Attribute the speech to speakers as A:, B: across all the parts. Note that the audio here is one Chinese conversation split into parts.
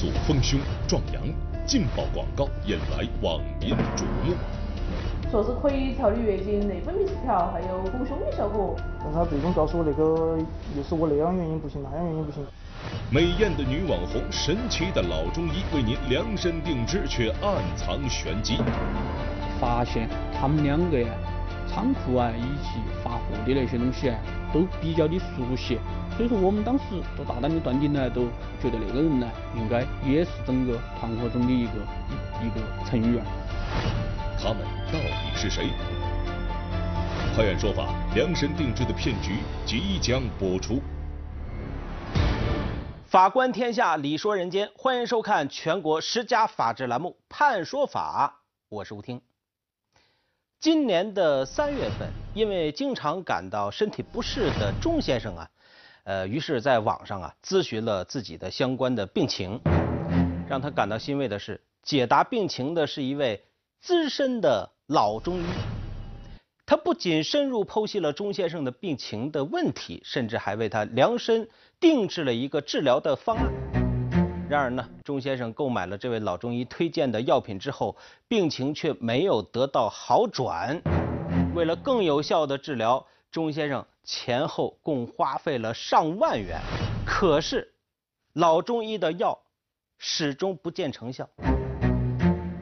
A: 做丰胸壮阳，劲爆广告引来网民瞩目。
B: 说是可以调理月经、内分泌失调，还有丰胸的效果。
C: 但他最终告诉我那个又是我那样原因不行，那样原因不行。
A: 美艳的女网红，神奇的老中医为您量身定制，却暗藏玄机。
D: 发现他们。两个呀，仓库啊以及发货的那些东西啊，都比较的熟悉。所以说我们当时都大胆的断定呢，都觉得那个人呢，应该也是整个团伙中的一个一个成员。
A: 他们到底是谁？拍案说法，量身定制的骗局即将播出。
E: 法观天下，理说人间，欢迎收看全国十佳法制栏目《判说法》，我是吴听。今年的三月份，因为经常感到身体不适的钟先生啊，呃，于是在网上啊咨询了自己的相关的病情。让他感到欣慰的是，解答病情的是一位资深的老中医。他不仅深入剖析了钟先生的病情的问题，甚至还为他量身定制了一个治疗的方案。然而呢，钟先生购买了这位老中医推荐的药品之后，病情却没有得到好转。为了更有效的治疗，钟先生前后共花费了上万元，可是老中医的药始终不见成效。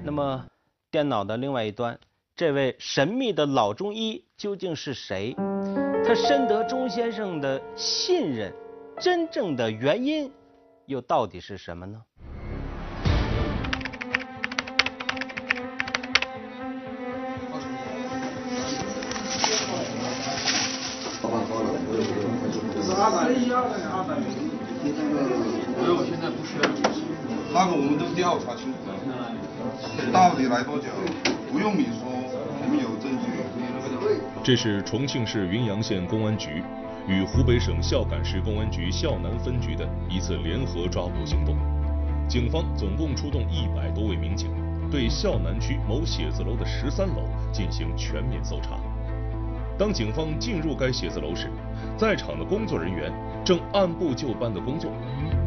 E: 那么，电脑的另外一端。这位神秘的老中医究竟是谁？他深得钟先生的信任，真正的原因又到底是什么呢？
F: 没有，现在不需要那个我们都调查清楚了，到底来多久？不用你说。
A: 我们有证据这是重庆市云阳县公安局与湖北省孝感市公安局孝南分局的一次联合抓捕行动。警方总共出动一百多位民警，对孝南区某写字楼的十三楼进行全面搜查。当警方进入该写字楼时，在场的工作人员正按部就班的工作。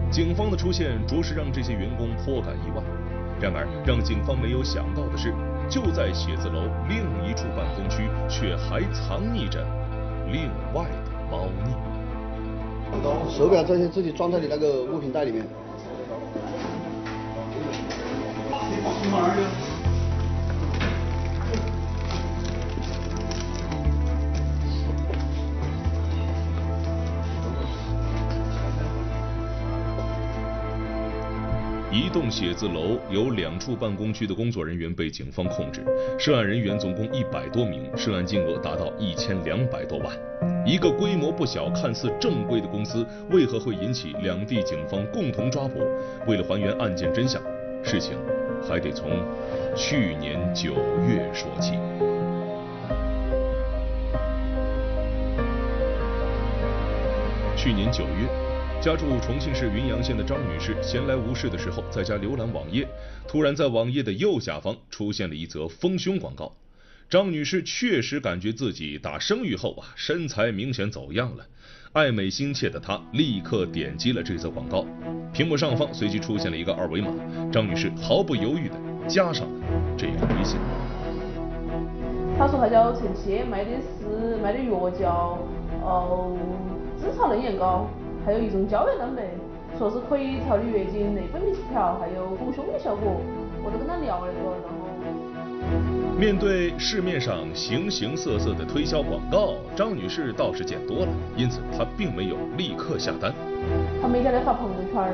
A: 警方的出现着实让这些员工颇感意外。然而，让警方没有想到的是。就在写字楼另一处办公区，却还藏匿着另外的猫腻。
G: 手表这些自己装在你那个物品袋里面。
A: 一栋写字楼有两处办公区的工作人员被警方控制，涉案人员总共一百多名，涉案金额达到一千两百多万。一个规模不小、看似正规的公司，为何会引起两地警方共同抓捕？为了还原案件真相，事情还得从去年九月说起。去年九月。家住重庆市云阳县的张女士闲来无事的时候，在家浏览网页，突然在网页的右下方出现了一则丰胸广告。张女士确实感觉自己打生育后啊，身材明显走样了。爱美心切的她立刻点击了这则广告，屏幕上方随即出现了一个二维码，张女士毫不犹豫的加上了这个微信。
B: 他说他叫陈曦，卖的是卖的药叫哦紫草嫩眼膏。还有一种胶原蛋白，说是可以调理月经、内分泌失调，还有丰胸的效果。我都跟他聊了个，然后。
A: 面对市面上形形色色的推销广告，张女士倒是见多了，因此她并没有立刻下单。
B: 她每天在发朋友圈，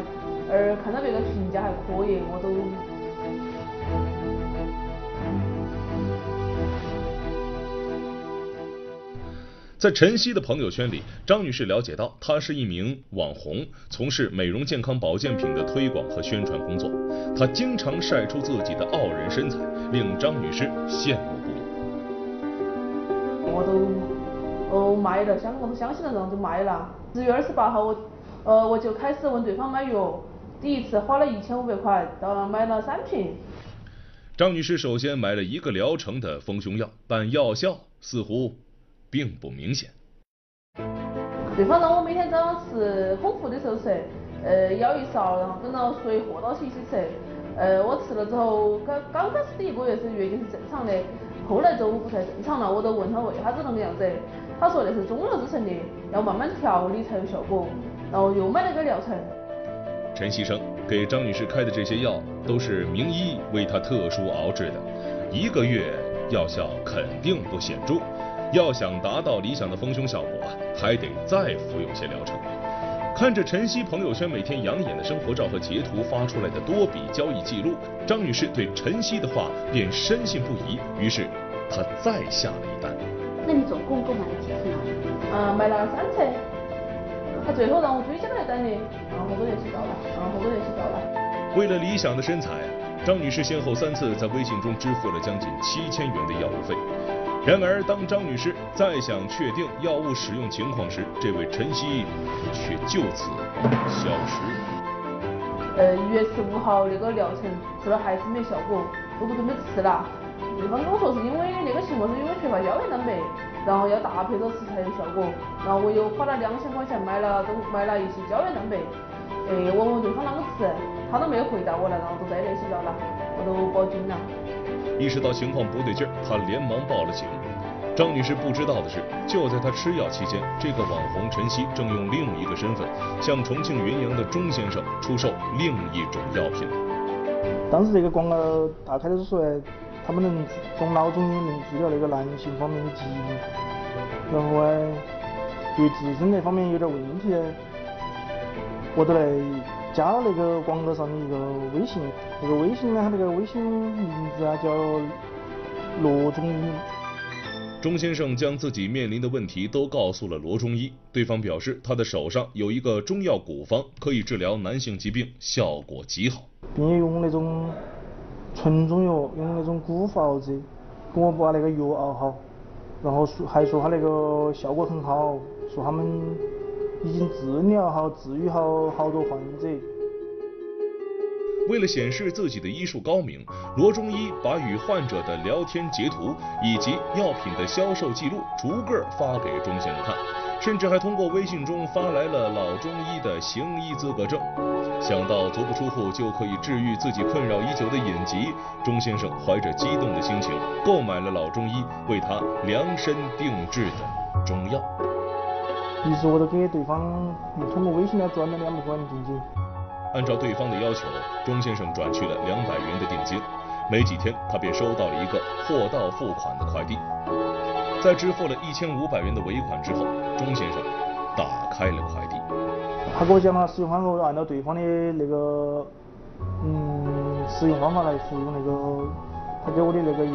B: 而看到别个评价还可以，我都。
A: 在晨曦的朋友圈里，张女士了解到，她是一名网红，从事美容健康保健品的推广和宣传工作。她经常晒出自己的傲人身材，令张女士羡慕不已。
B: 我都哦卖了，相我都相信了，然后就卖了。十月二十八号，我呃我就开始问对方买药，第一次花了一千五百块，到买了三瓶。
A: 张女士首先买了一个疗程的丰胸药，但药效似乎。并不明显。
B: 对方让我每天早上吃空腹的时候吃，呃舀一勺，然后跟着水和到起一起吃。呃，我吃了之后，刚刚开始第一个月是月经是正常的，后来就不太正常了。我都问他为啥子那个样子，他说那是中药制成的，要慢慢调理才有效果。然后又买了个疗程。
A: 陈锡生给张女士开的这些药都是名医为她特殊熬制的，一个月药效肯定不显著。要想达到理想的丰胸效果，还得再服用些疗程。看着晨曦朋友圈每天养眼的生活照和截图发出来的多笔交易记录，张女士对晨曦的话便深信不疑。于是，她再下了一单。
H: 那你总共购买了几次呢？
B: 啊，买了三次。他最后让我追加了一单的，然后好多联系到了，然后好多联系到了。
A: 为了理想的身材，张女士先后三次在微信中支付了将近七千元的药物费。然而，当张女士再想确定药物使用情况时，这位晨曦却就此消失。
B: 呃，一月十五号那个疗程吃了还是没效果，我就准备吃了。对方跟我说是因为那个情况是因为缺乏胶原蛋白，然后要搭配着吃才有效果。然后我又花了两千块钱买了都买了一些胶原蛋白。哎，我问对方啷个吃，他都没有回答我了，然后就再联系到了，我都报警了。
A: 意识到情况不对劲儿，他连忙报了警。张女士不知道的是，就在她吃药期间，这个网红晨曦正用另一个身份向重庆云阳的钟先生出售另一种药品。
C: 当时这个广告打开的时候，他们能从脑中能治疗那个男性方面的疾病，然后哎，对自身那方面有点问题，我都来加了那个广告上的一个微信，那个微信呢，他那个微信名字啊叫罗中医。
A: 钟先生将自己面临的问题都告诉了罗中医，对方表示他的手上有一个中药古方，可以治疗男性疾病，效果极好，
C: 并且用那种纯中药，用那种古法熬制，给我把那个药熬好，然后说还说他那个效果很好，说他们已经治疗好、治愈好好多患者。
A: 为了显示自己的医术高明，罗中医把与患者的聊天截图以及药品的销售记录逐个发给钟先生看，甚至还通过微信中发来了老中医的行医资格证。想到足不出户就可以治愈自己困扰已久的隐疾，钟先生怀着激动的心情购买了老中医为他量身定制的中药。
C: 于是我就给对方又通过微信来转了两百块钱定金。
A: 按照对方的要求，钟先生转去了两百元的定金。没几天，他便收到了一个货到付款的快递。在支付了一千五百元的尾款之后，钟先生打开了快递。
C: 他给我讲了使用方法，按照对方的那个嗯使用方法来服用那个他给我的那个药。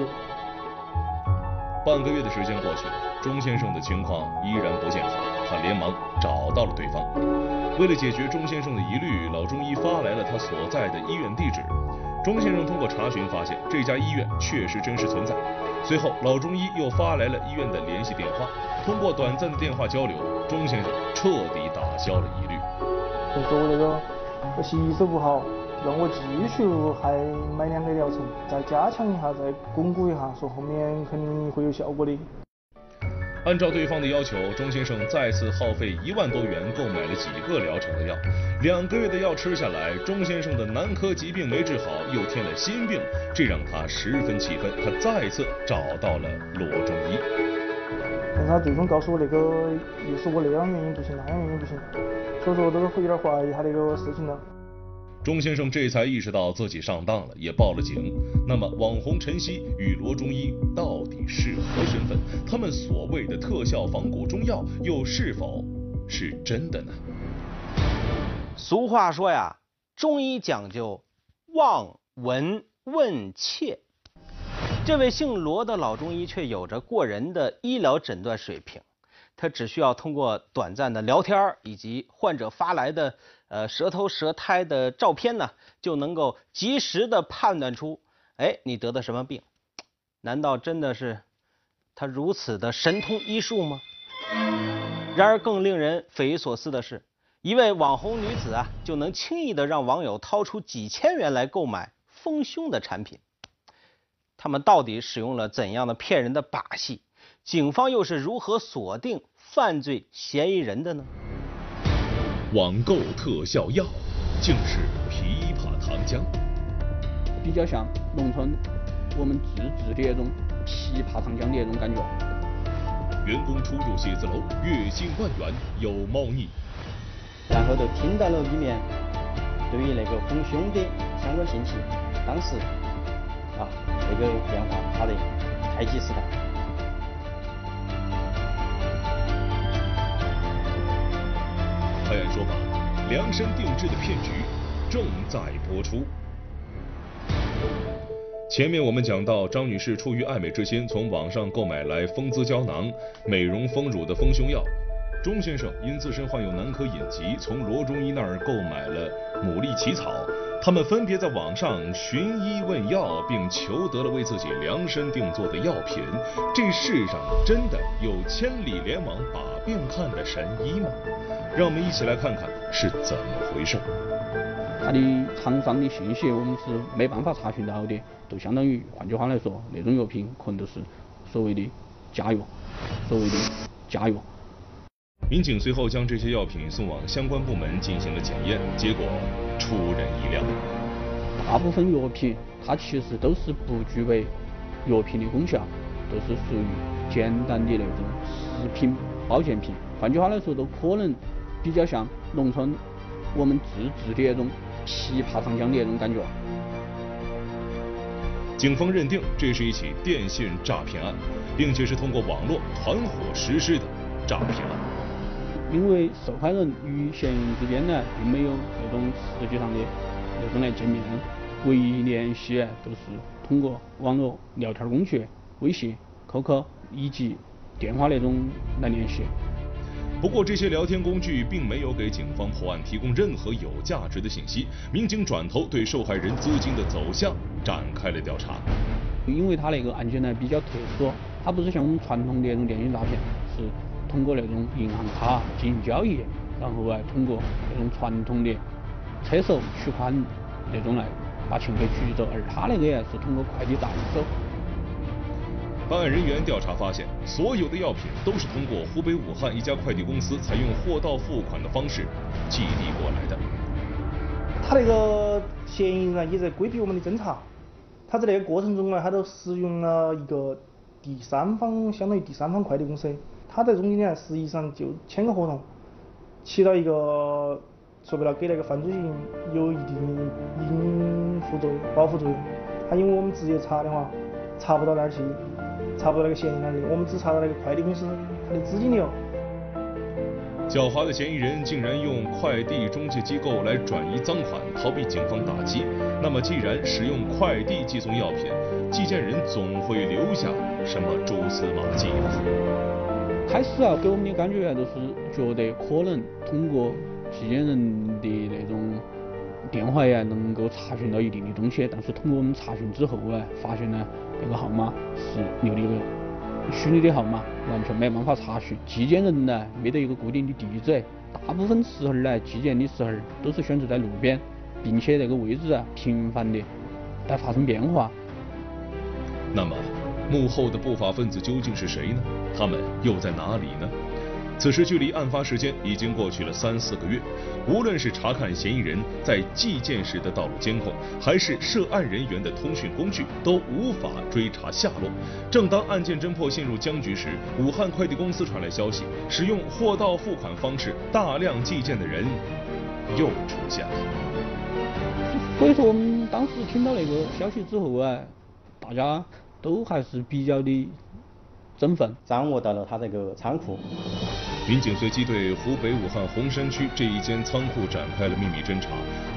A: 半个月的时间过去了，钟先生的情况依然不见好，他连忙找到了对方。为了解决钟先生的疑虑，老中医发来了他所在的医院地址。钟先生通过查询发现，这家医院确实真实存在。随后，老中医又发来了医院的联系电话。通过短暂的电话交流，钟先生彻底打消了疑虑。
C: 我说那个我吸收不好，让我继续还买两个疗程，再加强一下，再巩固一下，说后面肯定会有效果的。
A: 按照对方的要求，钟先生再次耗费一万多元购买了几个疗程的药。两个月的药吃下来，钟先生的男科疾病没治好，又添了新病，这让他十分气愤。他再次找到了罗中医。
C: 但是他最终告诉我，那个又是我那样原因不行，那样原因不行，所以说我都有点怀疑他那个事情了。
A: 钟先生这才意识到自己上当了，也报了警。那么，网红晨曦与罗中医到底是何身份？他们所谓的特效仿古中药，又是否是真的呢？
E: 俗话说呀，中医讲究望闻问切。这位姓罗的老中医却有着过人的医疗诊断水平。他只需要通过短暂的聊天以及患者发来的呃舌头舌苔的照片呢，就能够及时的判断出，哎，你得的什么病？难道真的是他如此的神通医术吗？然而更令人匪夷所思的是，一位网红女子啊，就能轻易的让网友掏出几千元来购买丰胸的产品。他们到底使用了怎样的骗人的把戏？警方又是如何锁定犯罪嫌疑人的呢？
A: 网购特效药，竟是枇杷糖浆。
D: 比较像农村我们自制的那种枇杷糖浆的那种感觉。
A: 员工出入写字楼，月薪万元有猫腻。
I: 然后就听到了里面对于那个丰胸的相关信息，当时啊那个电话打得太及时了。
A: 量身定制的骗局正在播出。前面我们讲到，张女士出于爱美之心，从网上购买来丰姿胶囊、美容丰乳的丰胸药。钟先生因自身患有男科隐疾，从罗中医那儿购买了牡蛎起草。他们分别在网上寻医问药，并求得了为自己量身定做的药品。这世上真的有千里联网把病看的神医吗？让我们一起来看看是怎么回事。
D: 他的厂商的信息我们是没办法查询到的，就相当于换句话来说，那种药品可能都是所谓的假药，所谓的假药。
A: 民警随后将这些药品送往相关部门进行了检验，结果出人意料。
D: 大部分药品它其实都是不具备药品的功效，都是属于简单的那种食品保健品。换句话来说，都可能比较像农村我们自制的那种。枇杷糖浆的那种感觉。
A: 警方认定这是一起电信诈骗案，并且是通过网络团伙实施的诈骗案。
D: 因为受害人与嫌疑人之间呢，并没有那种实际上的那种来见面，唯一联系都是通过网络聊天工具，微信、QQ 以及电话那种来联系。
A: 不过这些聊天工具并没有给警方破案提供任何有价值的信息。民警转头对受害人资金的走向展开了调查。
D: 因为他那个案件呢比较特殊，它不是像我们传统的那种电信诈骗，是通过那种银行卡进行交易，然后啊通过那种传统的车手取款那种来把钱给取走，而他那个是通过快递站走。
A: 办案人员调查发现，所有的药品都是通过湖北武汉一家快递公司采用货到付款的方式寄递过来的。
C: 他那个嫌疑人呢，也在规避我们的侦查。他在那个过程中呢，他都使用了一个第三方，相当于第三方快递公司。他在中间呢，实际上就签个合同，起到一个说白了，给那个犯罪人有一定的隐护作用、保护作用。他因为我们直接查的话，查不到哪儿去。查不到那个嫌疑人的，我们只查到那个快递公司他的资金流。
A: 狡猾的嫌疑人竟然用快递中介机构来转移赃款，逃避警方打击。那么，既然使用快递寄送药品，寄件人总会留下什么蛛丝马迹？
D: 开始啊，给我们的感觉就是觉得可能通过寄件人的那种电话呀，能够查询到一定的东西。但是通过我们查询之后啊，发现呢。那个号码是留的一个虚拟的号码，完全没办法查询。寄件人呢，没得一个固定的地址，大部分时候呢，寄件的时候都是选择在路边，并且那个位置啊，频繁的在发生变化。
A: 那么，幕后的不法分子究竟是谁呢？他们又在哪里呢？此时距离案发时间已经过去了三四个月，无论是查看嫌疑人在寄件时的道路监控，还是涉案人员的通讯工具，都无法追查下落。正当案件侦破陷入僵局时，武汉快递公司传来消息，使用货到付款方式大量寄件的人又出现了。
D: 所以说，我们当时听到那个消息之后啊，大家都还是比较的。振奋
I: 掌握到了他这个仓库，
A: 民警随即对湖北武汉洪山区这一间仓库展开了秘密侦查。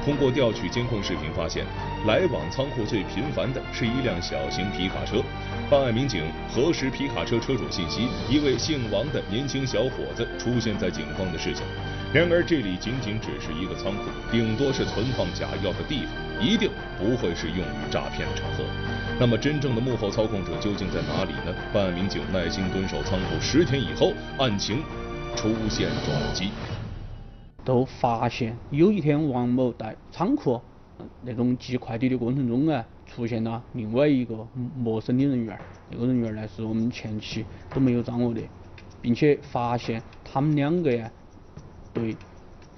A: 通过调取监控视频，发现来往仓库最频繁的是一辆小型皮卡车。办案民警核实皮卡车车主信息，一位姓王的年轻小伙子出现在警方的视线。然而，这里仅仅只是一个仓库，顶多是存放假药的地方，一定不会是用于诈骗的场合。那么，真正的幕后操控者究竟在哪里呢？办案民警耐心蹲守仓库十天以后，案情出现转机。
D: 都发现有一天，王某在仓库那种寄快递的过程中啊，出现了另外一个陌生的人员。那个人员呢，是我们前期都没有掌握的，并且发现他们两个呀，对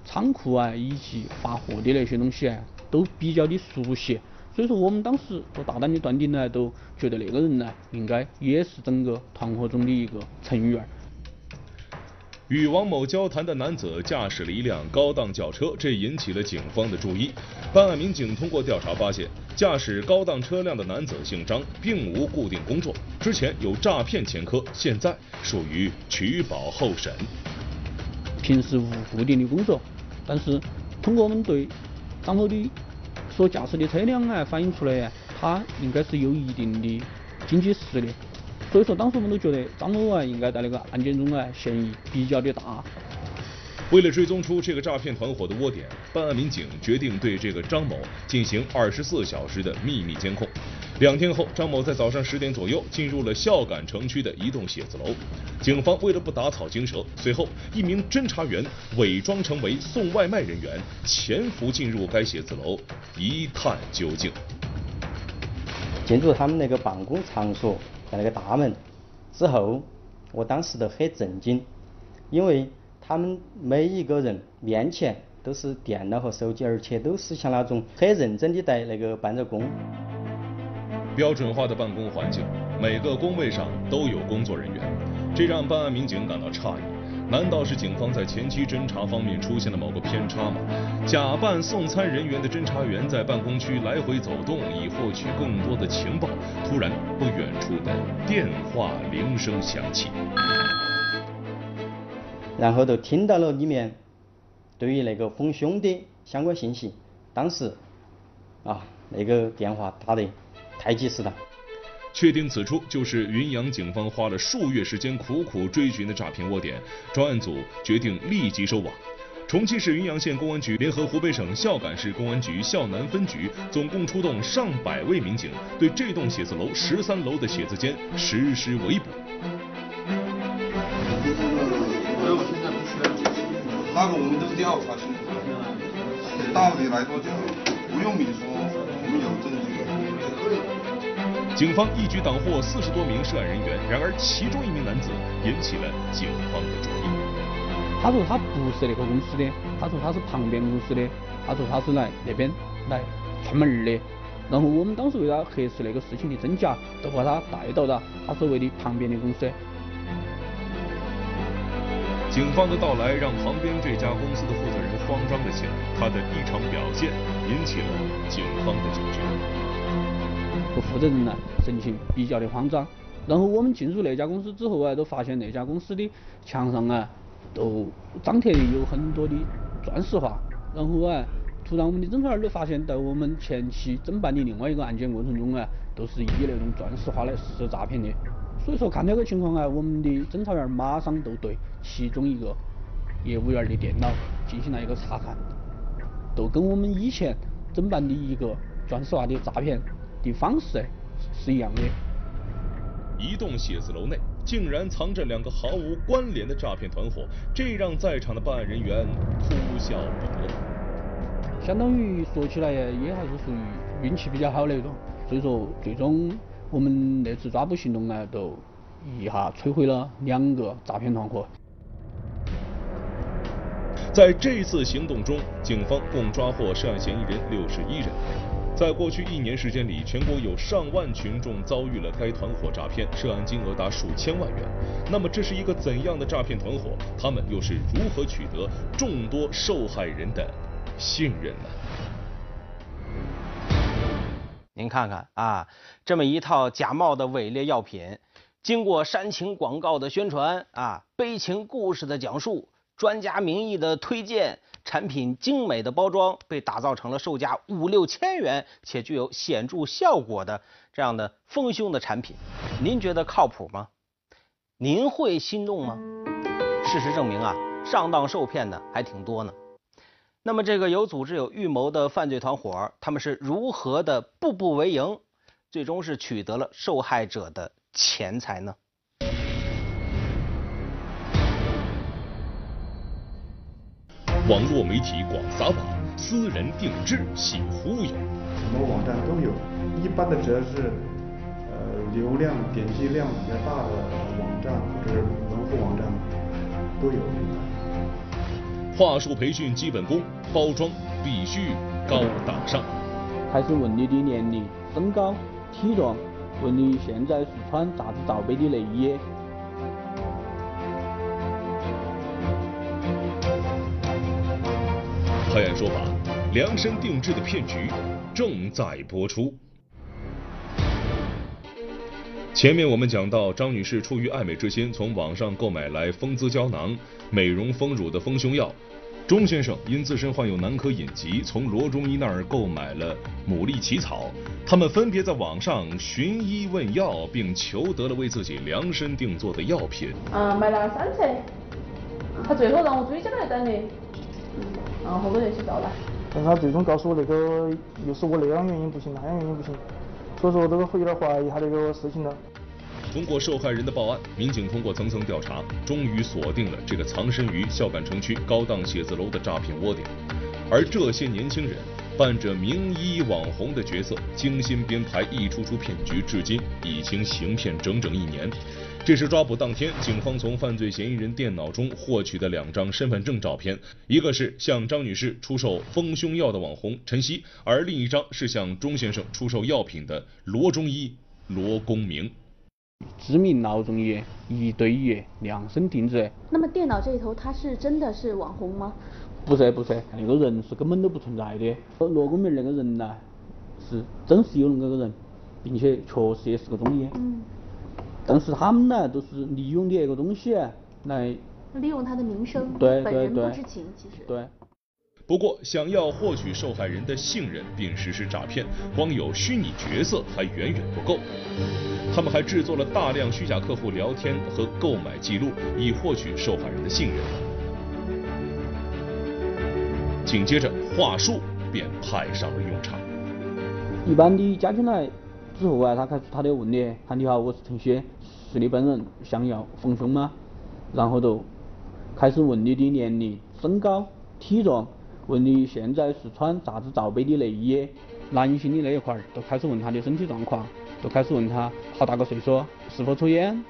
D: 仓库啊以及发货的那些东西啊都比较的熟悉，所以说我们当时都大胆的断定呢，都觉得那个人呢应该也是整个团伙中的一个成员。
A: 与王某交谈的男子驾驶了一辆高档轿车，这引起了警方的注意。办案民警通过调查发现，驾驶高档车辆的男子姓张，并无固定工作，之前有诈骗前科，现在属于取保候审。
D: 平时无固定的工作，但是通过我们对张某的所驾驶的车辆啊反映出来，他应该是有一定的经济实力。所以说，当时我们都觉得张某啊，应该在那个案件中啊，嫌疑比较的大。
A: 为了追踪出这个诈骗团伙的窝点，办案民警决定对这个张某进行二十四小时的秘密监控。两天后，张某在早上十点左右进入了孝感城区的一栋写字楼。警方为了不打草惊蛇，随后一名侦查员伪装成为送外卖人员，潜伏进入该写字楼，一探究竟。
I: 进入他们那个办公场所。在那个大门之后，我当时都很震惊，因为他们每一个人面前都是电脑和手机，而且都是像那种很认真的在那个办着工。
A: 标准化的办公环境，每个工位上都有工作人员，这让办案民警感到诧异。难道是警方在前期侦查方面出现了某个偏差吗？假扮送餐人员的侦查员在办公区来回走动，以获取更多的情报。突然，不远处的电话铃声响起，
I: 然后就听到了里面对于那个丰胸的相关信息。当时啊，那个电话打得太及时了。
A: 确定此处就是云阳警方花了数月时间苦苦追寻的诈骗窝点，专案组决定立即收网。重庆市云阳县公安局联合湖北省孝感市公安局孝南分局，总共出动上百位民警，对这栋写字楼十三楼的写字间实施围捕。
F: 那个我们都是调查清楚的，到底来多久？不用你说，我们有证据。
A: 警方一举挡获四十多名涉案人员，然而其中一名男子引起了警方的注意。
D: 他说他不是那个公司的，他说他是旁边公司的，他说他是来那边来串门的。然后我们当时为了核实那个事情的真假，都把他带到了他所谓的旁边的公司。
A: 警方的到来让旁边这家公司的负责人慌张了起来，他的异常表现引起了警方的警觉。
D: 负责人呢，神情比较的慌张。然后我们进入那家公司之后啊，都发现那家公司的墙上啊，都张贴的有很多的钻石画。然后啊，突然我们的侦查员都发现，在我们前期侦办的另外一个案件过程中啊，都是以那种钻石画来实施诈骗的。所以说看这个情况啊，我们的侦查员马上都对其中一个业务员的电脑进行了一个查看，都跟我们以前侦办的一个钻石画的诈骗。的方式是一样的。
A: 一栋写字楼内竟然藏着两个毫无关联的诈骗团伙，这让在场的办案人员哭笑不得。
D: 相当于说起来也还是属于运气比较好那种，所以说最终我们那次抓捕行动呢，都一下摧毁了两个诈骗团伙。
A: 在这次行动中，警方共抓获涉案嫌疑人六十一人。在过去一年时间里，全国有上万群众遭遇了该团伙诈骗，涉案金额达数千万元。那么，这是一个怎样的诈骗团伙？他们又是如何取得众多受害人的信任呢？
E: 您看看啊，这么一套假冒的伪劣药品，经过煽情广告的宣传啊，悲情故事的讲述，专家名义的推荐。产品精美的包装被打造成了售价五六千元且具有显著效果的这样的丰胸的产品，您觉得靠谱吗？您会心动吗？事实证明啊，上当受骗的还挺多呢。那么这个有组织有预谋的犯罪团伙，他们是如何的步步为营，最终是取得了受害者的钱财呢？
A: 网络媒体广撒网，私人定制系忽悠。
J: 什么网站都有，一般的只要是呃流量点击量比较大的网站或者门户网站都有。
A: 话术培训基本功，包装必须高大上。
D: 开始问你的年龄、身高、体重，问你现在是穿啥子罩杯的内衣。
A: 拍案说法，量身定制的骗局正在播出。前面我们讲到，张女士出于爱美之心，从网上购买来丰姿胶囊、美容丰乳的丰胸药。钟先生因自身患有男科隐疾，从罗中医那儿购买了牡蛎奇草。他们分别在网上寻医问药，并求得了为自己量身定做的药品。
B: 嗯，买了三次，他最后让我追加了一单的，然后后面联系到了。
C: 但是他最终告诉我那个又是我那样原因不行，那样原因不行。所以说，这个有点怀疑他这个事情了。
A: 通过受害人的报案，民警通过层层调查，终于锁定了这个藏身于孝感城区高档写字楼的诈骗窝点。而这些年轻人扮着名医网红的角色，精心编排一出出骗局，至今已经行骗整整一年。这是抓捕当天，警方从犯罪嫌疑人电脑中获取的两张身份证照片，一个是向张女士出售丰胸药的网红陈曦，而另一张是向钟先生出售药品的罗中医罗公明。
D: 知名老中医，一对一量身定制。
H: 那么电脑这一头他是真的是网红吗？
D: 不是不是，那个人是根本都不存在的。罗公明那个人呢，是真是有那么个人，并且确实也是个中医。嗯。但是他们呢，都是利用的那个东西来
H: 利用他的名声，
D: 对
H: 本人不知情，其实。
D: 对。
A: 不过，想要获取受害人的信任并实施诈骗，光有虚拟角色还远远不够。他们还制作了大量虚假客户聊天和购买记录，以获取受害人的信任。紧接着，话术便派上了用场。
D: 一般的加进来之后啊，他开始他就问你：“喊你好，我是陈曦。”是你本人想要丰胸吗？然后就开始问你的年龄、身高、体重，问你现在是穿啥子罩杯的内衣。男性的那一块儿，都开始问他的身体状况，都开始问他好大个岁数，是否抽烟，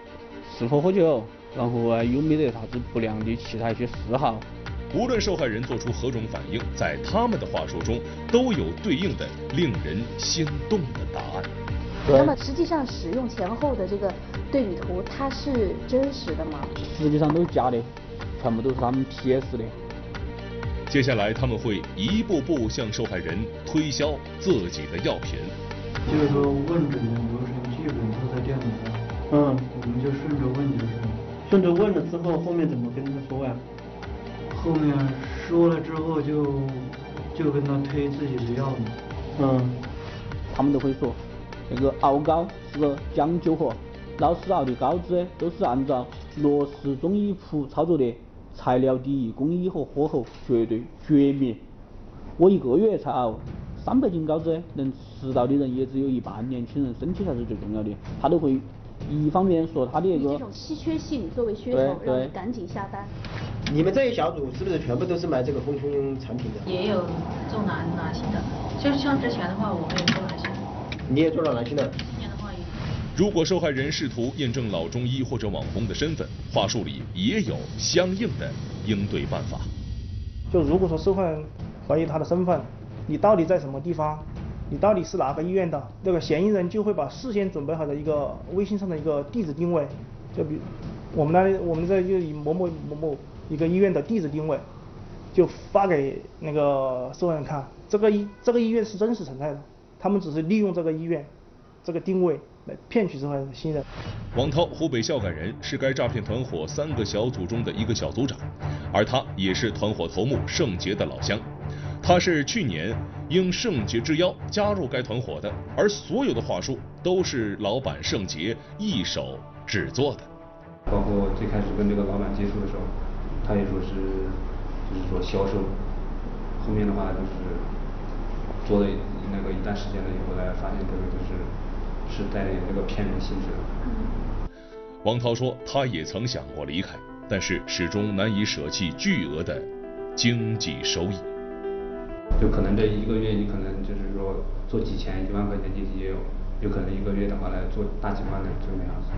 D: 是否喝酒，然后啊有没得啥子不良的其他一些嗜好。
A: 无论受害人做出何种反应，在他们的话术中都有对应的令人心动的答案。
H: 那么实际上使用前后的这个对比图，它是真实的吗？
D: 实际上都是假的，全部都是他们 PS 的。
A: 接下来他们会一步步向受害人推销自己的药品。
K: 就是说问诊的流程基本都在电脑上，嗯，我们就顺着问就是。
L: 顺着问了之后，后面怎么跟？
K: 后面说了之后就就跟他推自己的药嘛。
D: 嗯，他们都会说。那个熬膏是个讲究活，老师熬的膏子都是按照罗氏中医谱操作的，材料第一，工艺和火候绝对绝密。我一个月才熬三百斤膏子，能吃到的人也只有一半，年轻人身体才是最重要的。他都会一方面说他的那个
H: 这种稀缺性作为噱头，让你赶紧下单。
L: 你们这一小组是不是全部都是买这个丰胸产品的？
M: 也有重男男性的，就是像之前的话，我们也做男性。
L: 你也做了男性的今年的话。
A: 如果受害人试图验证老中医或者网红的身份，话术里也有相应的应对办法。
C: 就如果说受害人怀疑他的身份，你到底在什么地方？你到底是哪个医院的？那个嫌疑人就会把事先准备好的一个微信上的一个地址定位，就比我们那里我们这就以某某某某一个医院的地址定位，就发给那个受害人看，这个医这个医院是真实存在的。他们只是利用这个医院这个定位来骗取受害人的信任。
A: 王涛，湖北孝感人，是该诈骗团伙三个小组中的一个小组长，而他也是团伙头目盛杰的老乡。他是去年应圣杰之邀加入该团伙的，而所有的话术都是老板圣杰一手制作的。
N: 包括最开始跟这个老板接触的时候，他也说是就是说销售，后面的话就是做了。那个一段时间了以后，来发现这个就是是带有那个骗人性质的。
A: 王涛说，他也曾想过离开，但是始终难以舍弃巨额的经济收益。
N: 就可能这一个月，你可能就是说做几千、一万块钱业绩也有，有可能一个月的话来做大几万的就那样子。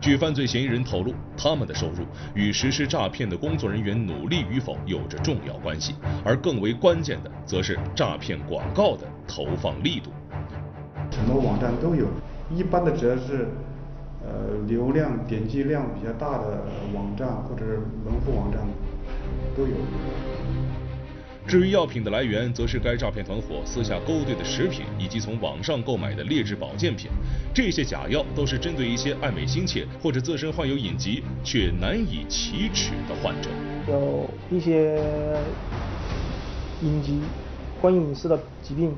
A: 据犯罪嫌疑人透露，他们的收入与实施诈骗的工作人员努力与否有着重要关系，而更为关键的，则是诈骗广告的投放力度。
J: 什么网站都有，一般的只要是呃流量点击量比较大的网站或者是门户网站都有。
A: 至于药品的来源，则是该诈骗团伙私下勾兑的食品，以及从网上购买的劣质保健品。这些假药都是针对一些爱美心切或者自身患有隐疾却难以启齿的患者。
C: 有一些隐疾、关于隐私的疾病，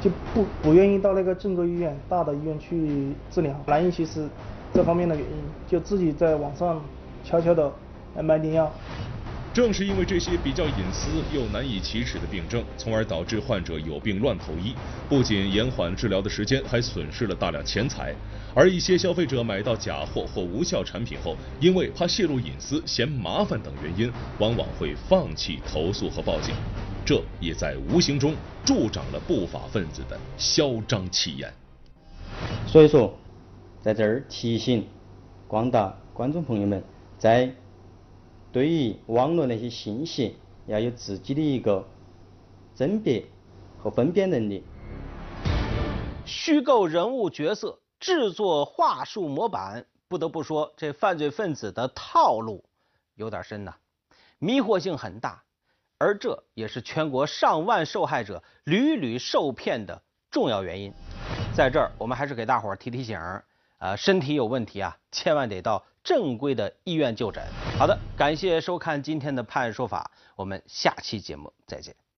C: 就不不愿意到那个正规医院、大的医院去治疗，难以其实这方面的原因，就自己在网上悄悄的来买点药。
A: 正是因为这些比较隐私又难以启齿的病症，从而导致患者有病乱投医，不仅延缓治疗的时间，还损失了大量钱财。而一些消费者买到假货或无效产品后，因为怕泄露隐私、嫌麻烦等原因，往往会放弃投诉和报警，这也在无形中助长了不法分子的嚣张气焰。
I: 所以说，在这儿提醒广大观众朋友们，在对于网络那些信息，要有自己的一个甄别和分辨能力。
E: 虚构人物角色，制作话术模板，不得不说，这犯罪分子的套路有点深呐，迷惑性很大，而这也是全国上万受害者屡屡受骗的重要原因。在这儿，我们还是给大伙儿提提醒儿，啊，身体有问题啊，千万得到。正规的医院就诊。好的，感谢收看今天的《判案说法》，我们下期节目再见。